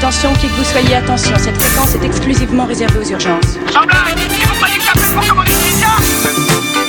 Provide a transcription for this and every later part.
Attention, qui que vous soyez, attention, cette fréquence est exclusivement réservée aux urgences. Sans blague, et vous croyez que j'appelle pour commander une pizza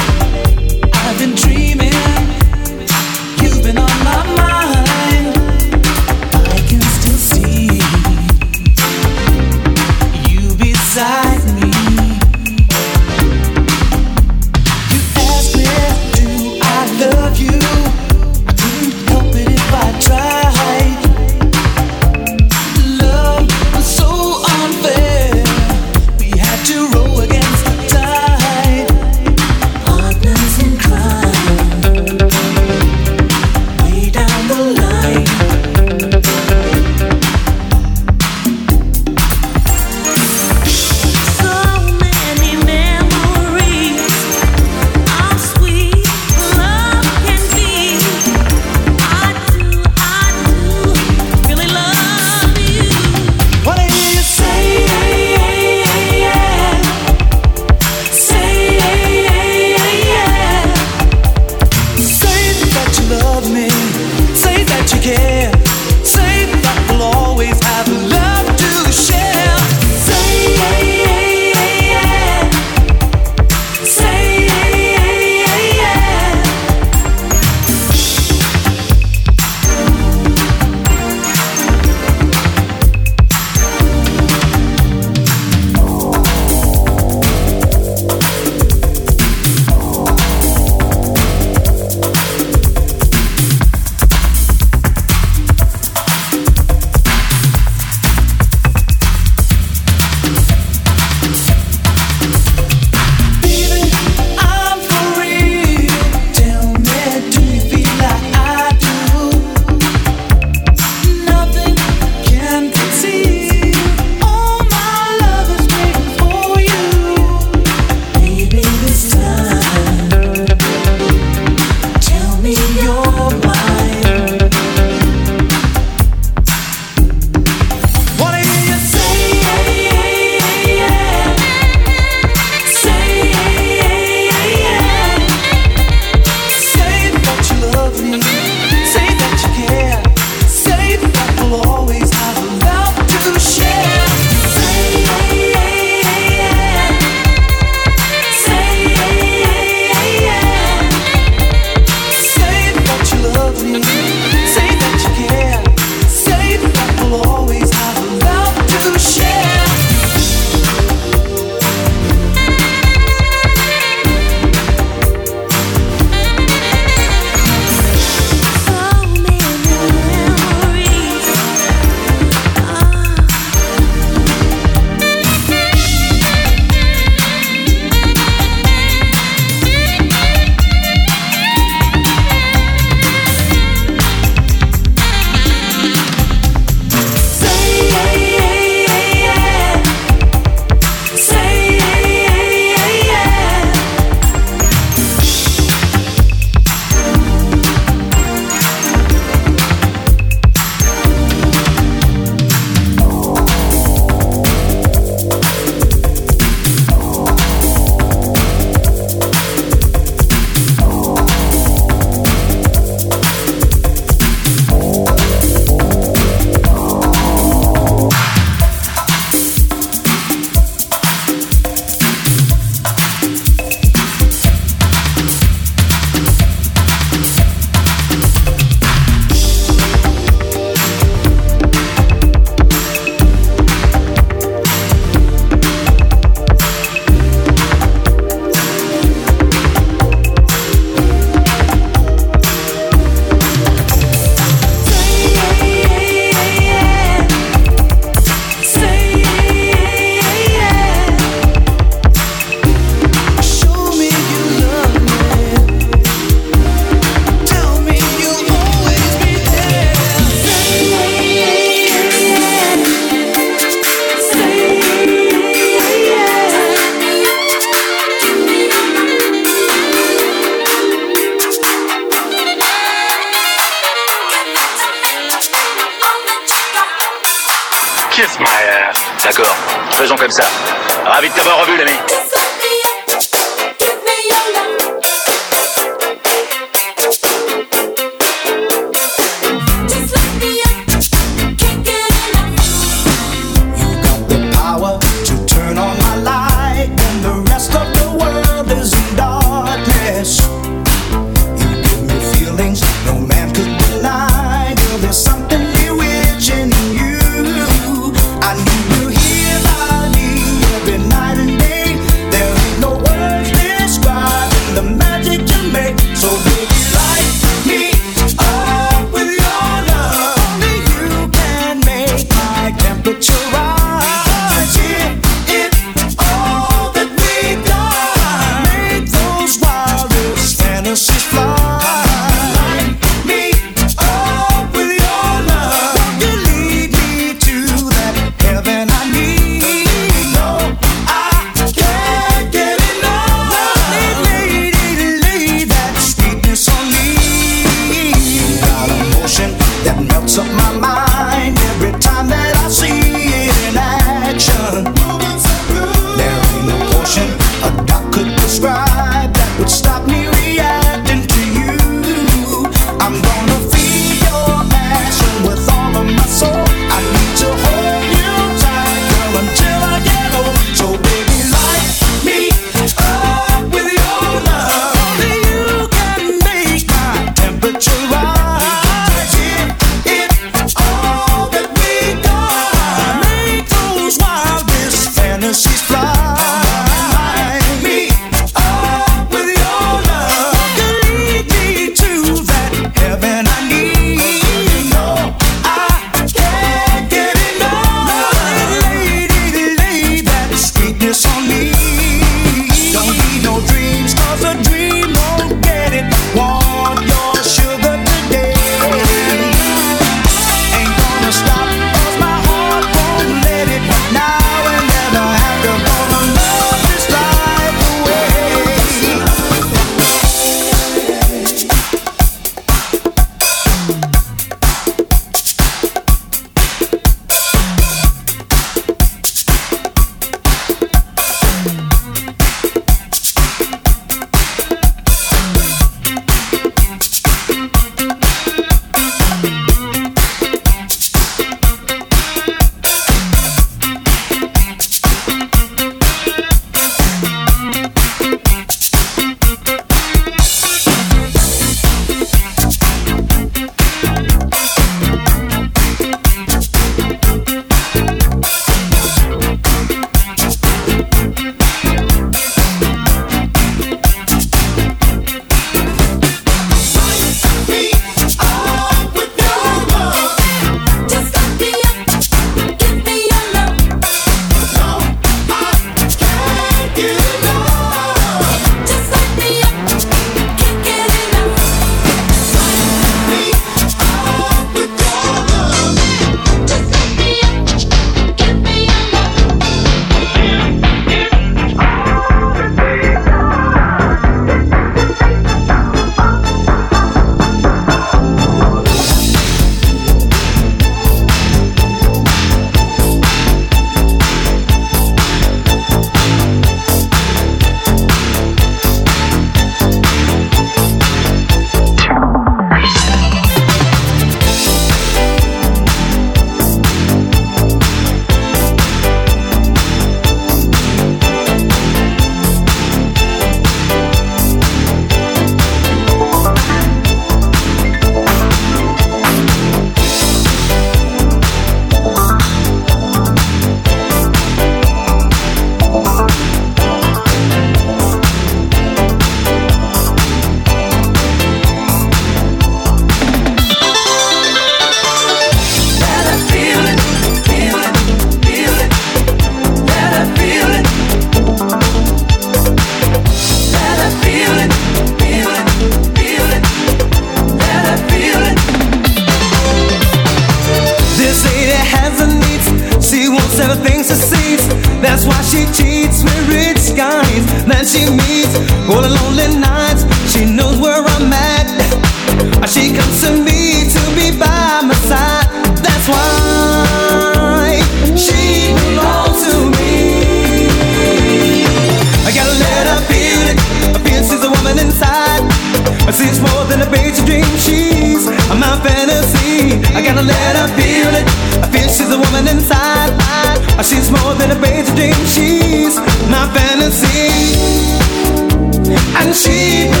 princípio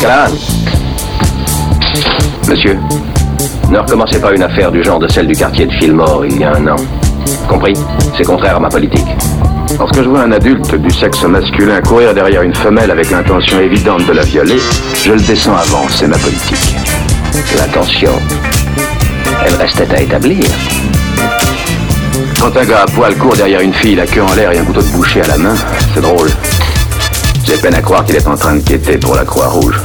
Callahan Monsieur, ne recommencez pas une affaire du genre de celle du quartier de Fillmore il y a un an. Compris? C'est contraire à ma politique. Lorsque je vois un adulte du sexe masculin courir derrière une femelle avec l'intention évidente de la violer, je le descends avant, c'est ma politique. L'intention, elle restait à établir. Quand un gars à poil court derrière une fille, la queue en l'air et un couteau de boucher à la main, c'est drôle. J'ai peine à croire qu'il est en train de quitter pour la Croix-Rouge.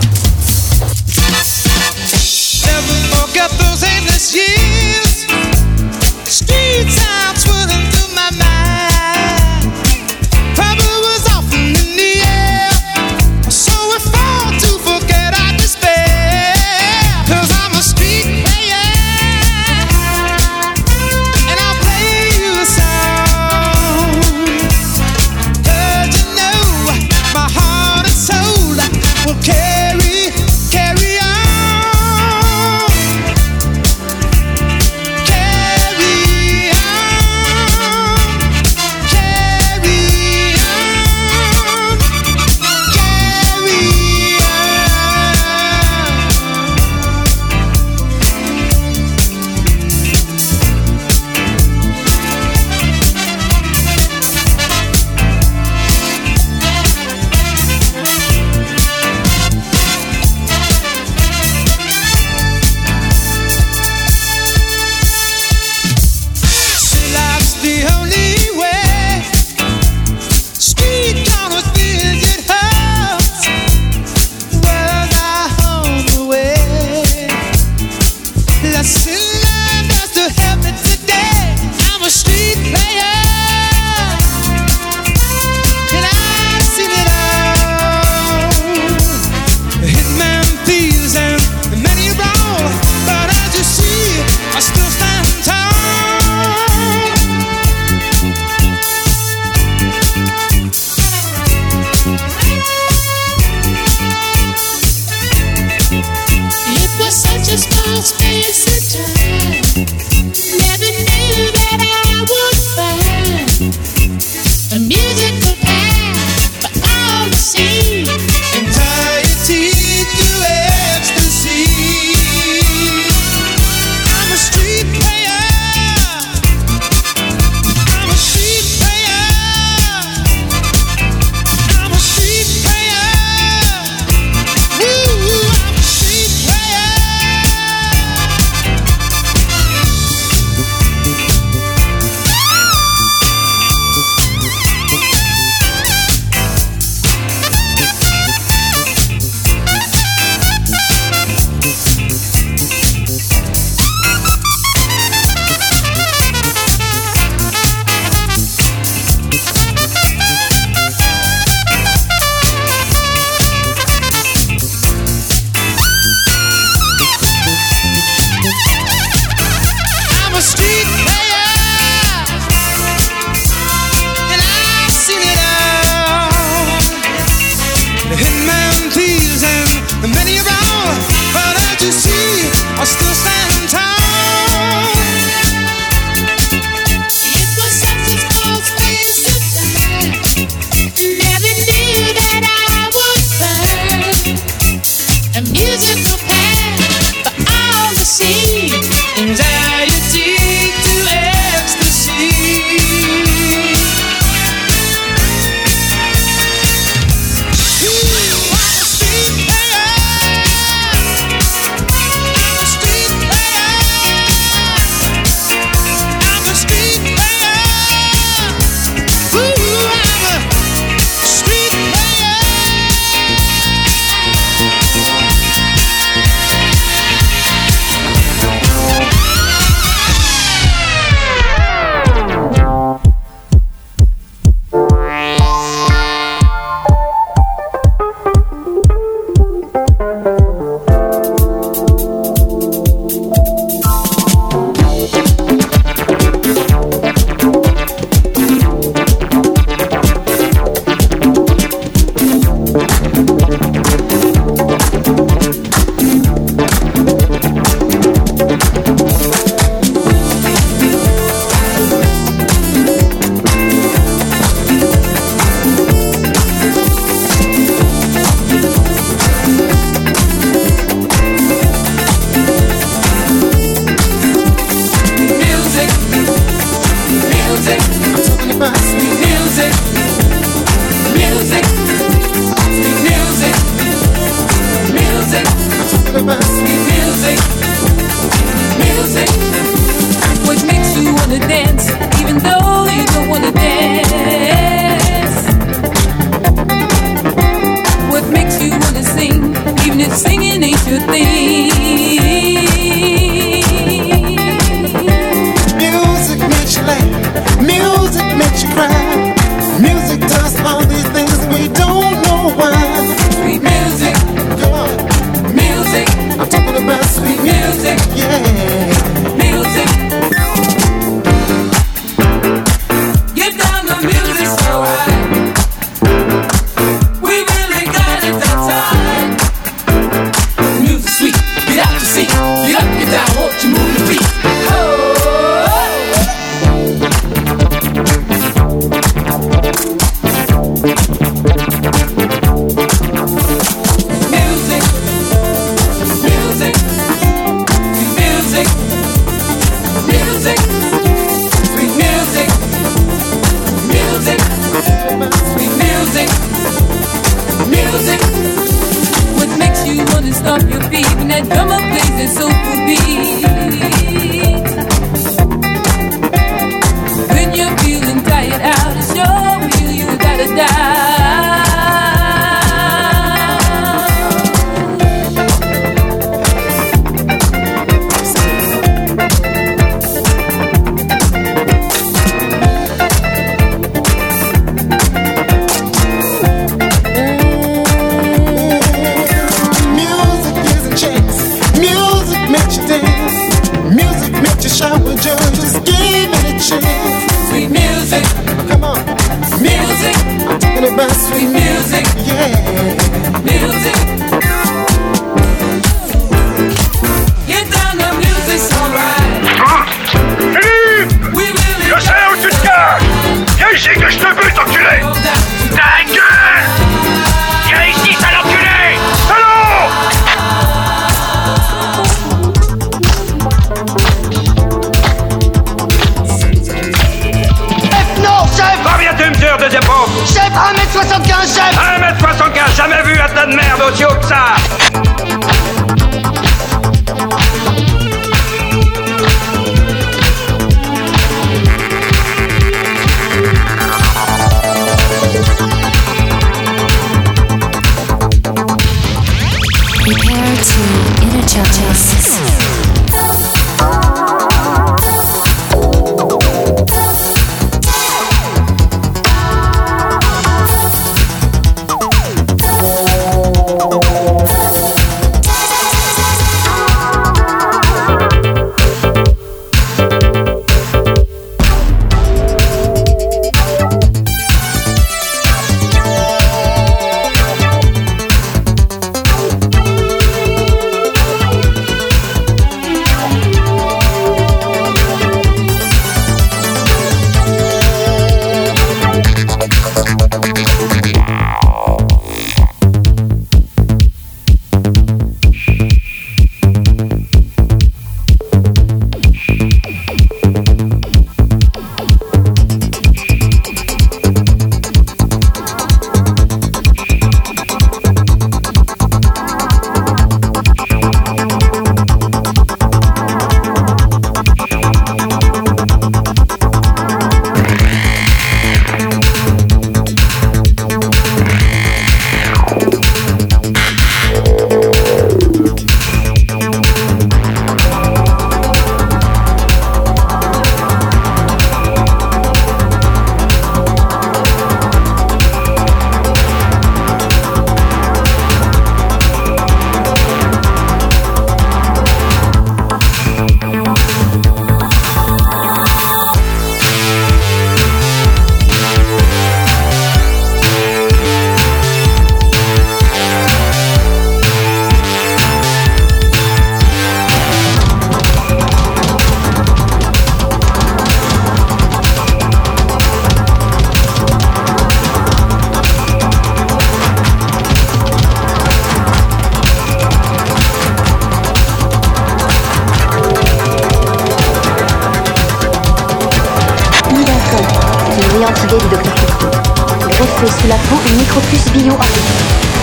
Micropuce bio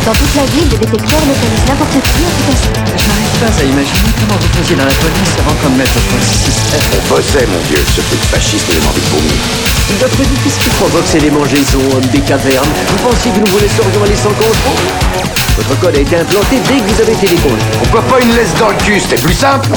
Dans toute la ville, le détecteur localise n'importe qui en tout cas. Je n'arrive pas à imaginer comment vous faisiez dans la police avant qu'on mette au point ce système. On bossait, mon vieux, ce truc fasciste et envie de vomir. D'après vous, qu'est-ce qui provoque ces démangeaisons, hommes des cavernes Vous pensez que nous vous laisserions aller sans contrôle? Votre code a été implanté dès que vous avez été décongelé. Pourquoi pas une laisse dans le cul, c'était plus simple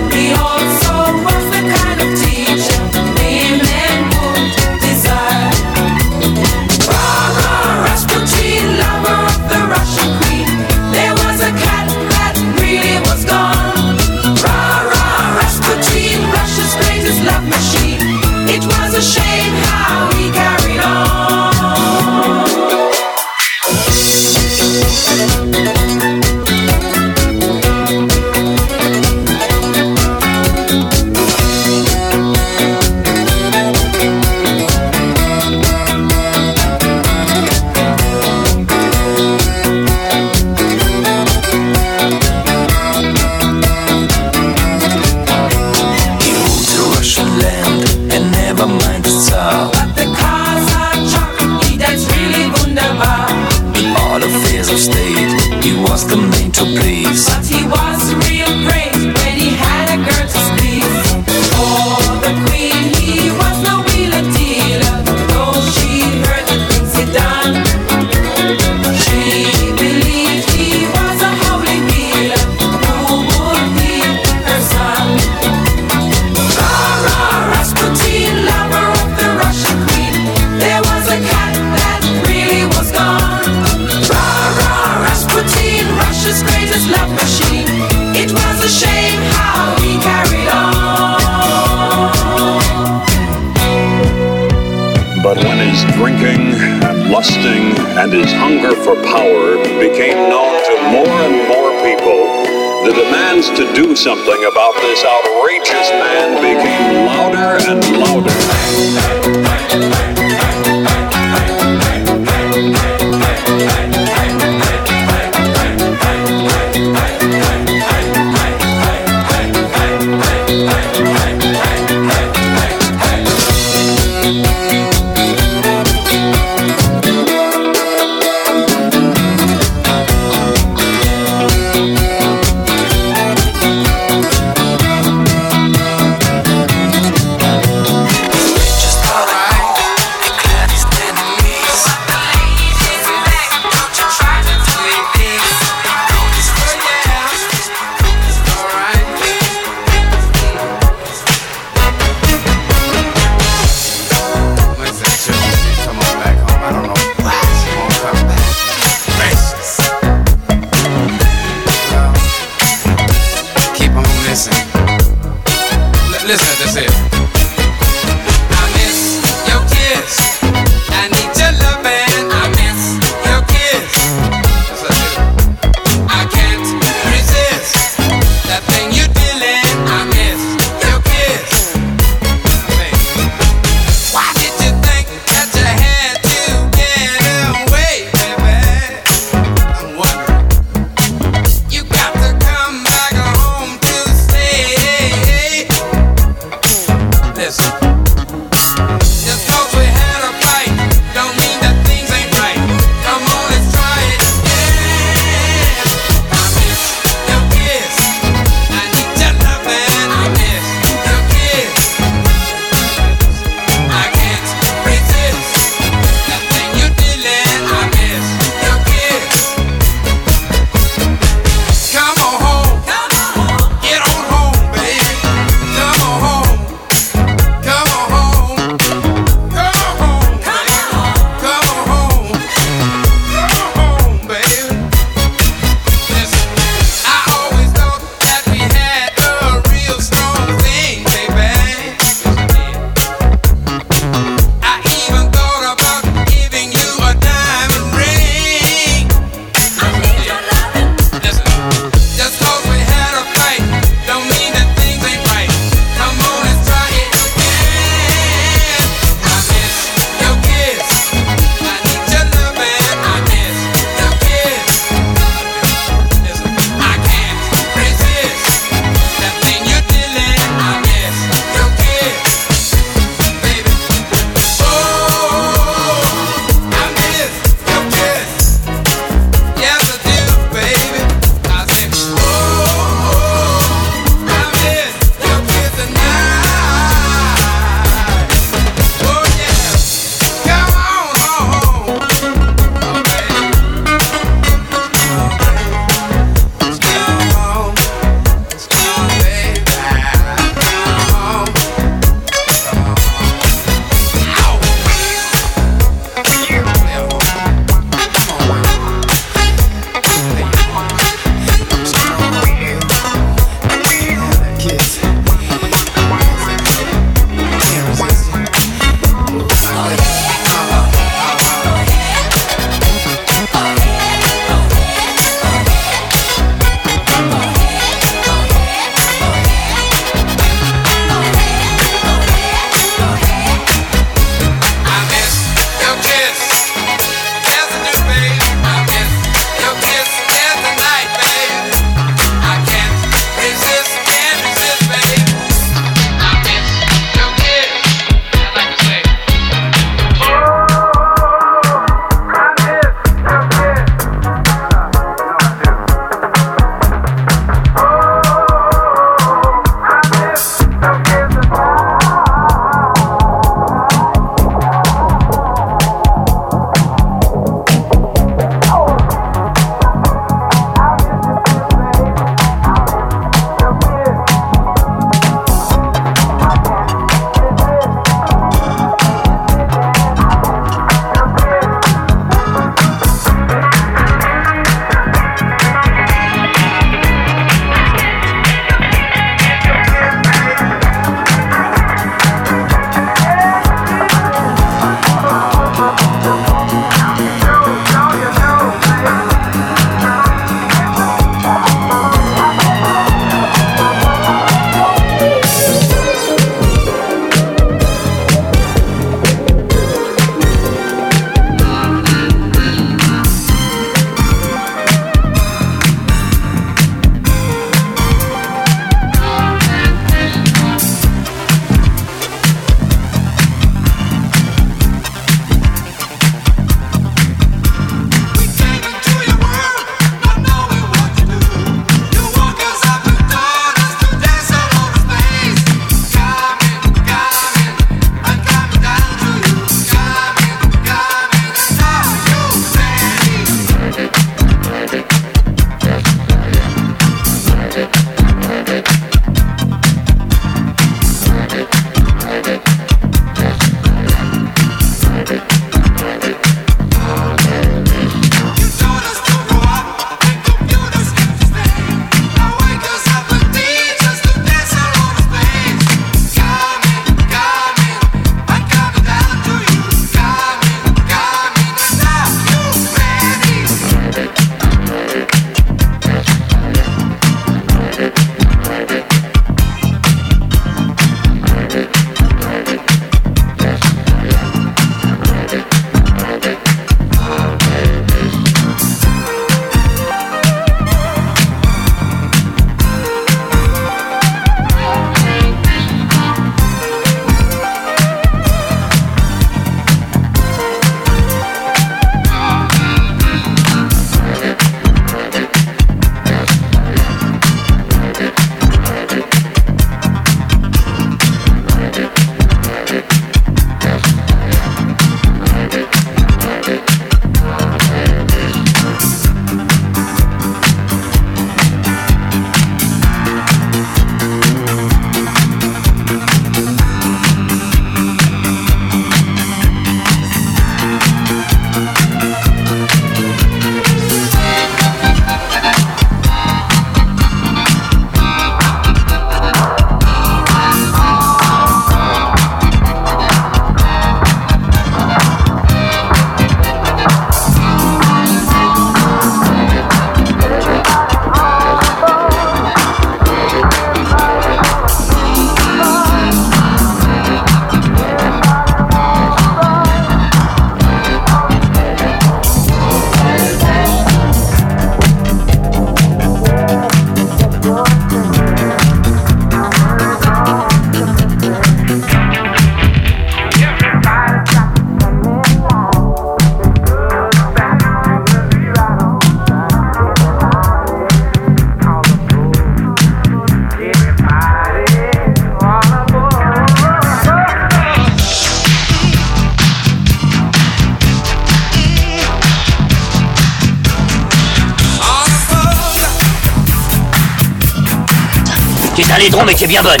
laidron mais est bien bonne.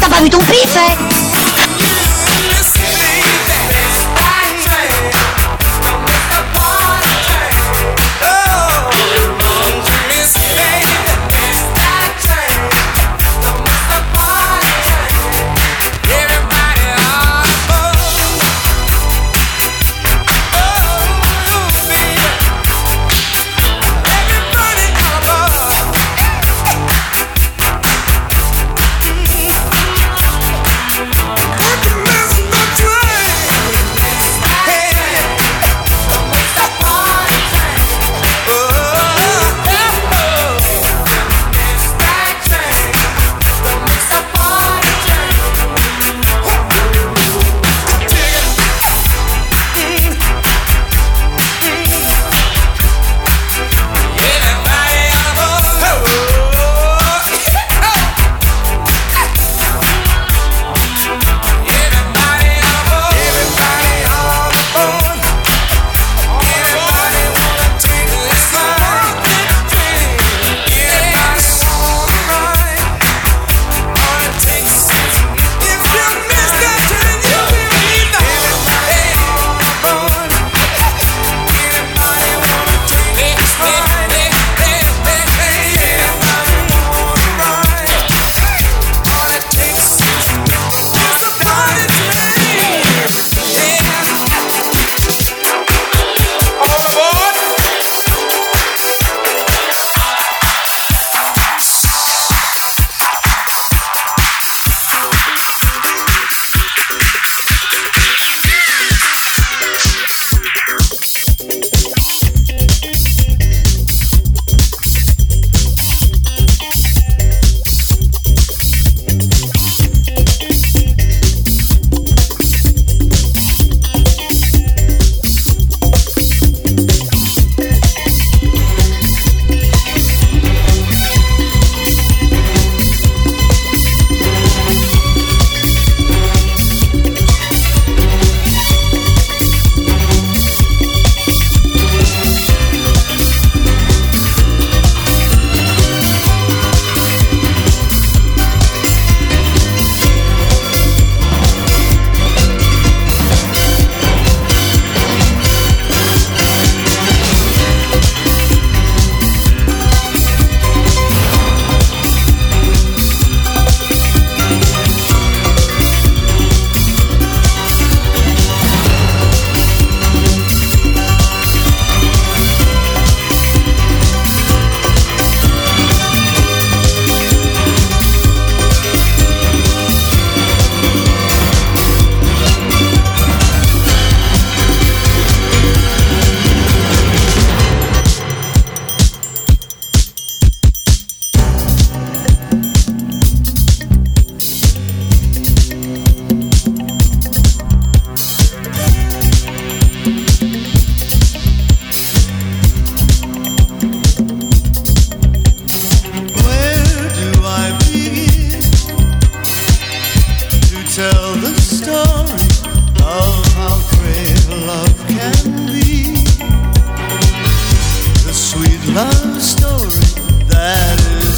T'as pas vu ton pif, hein? story that is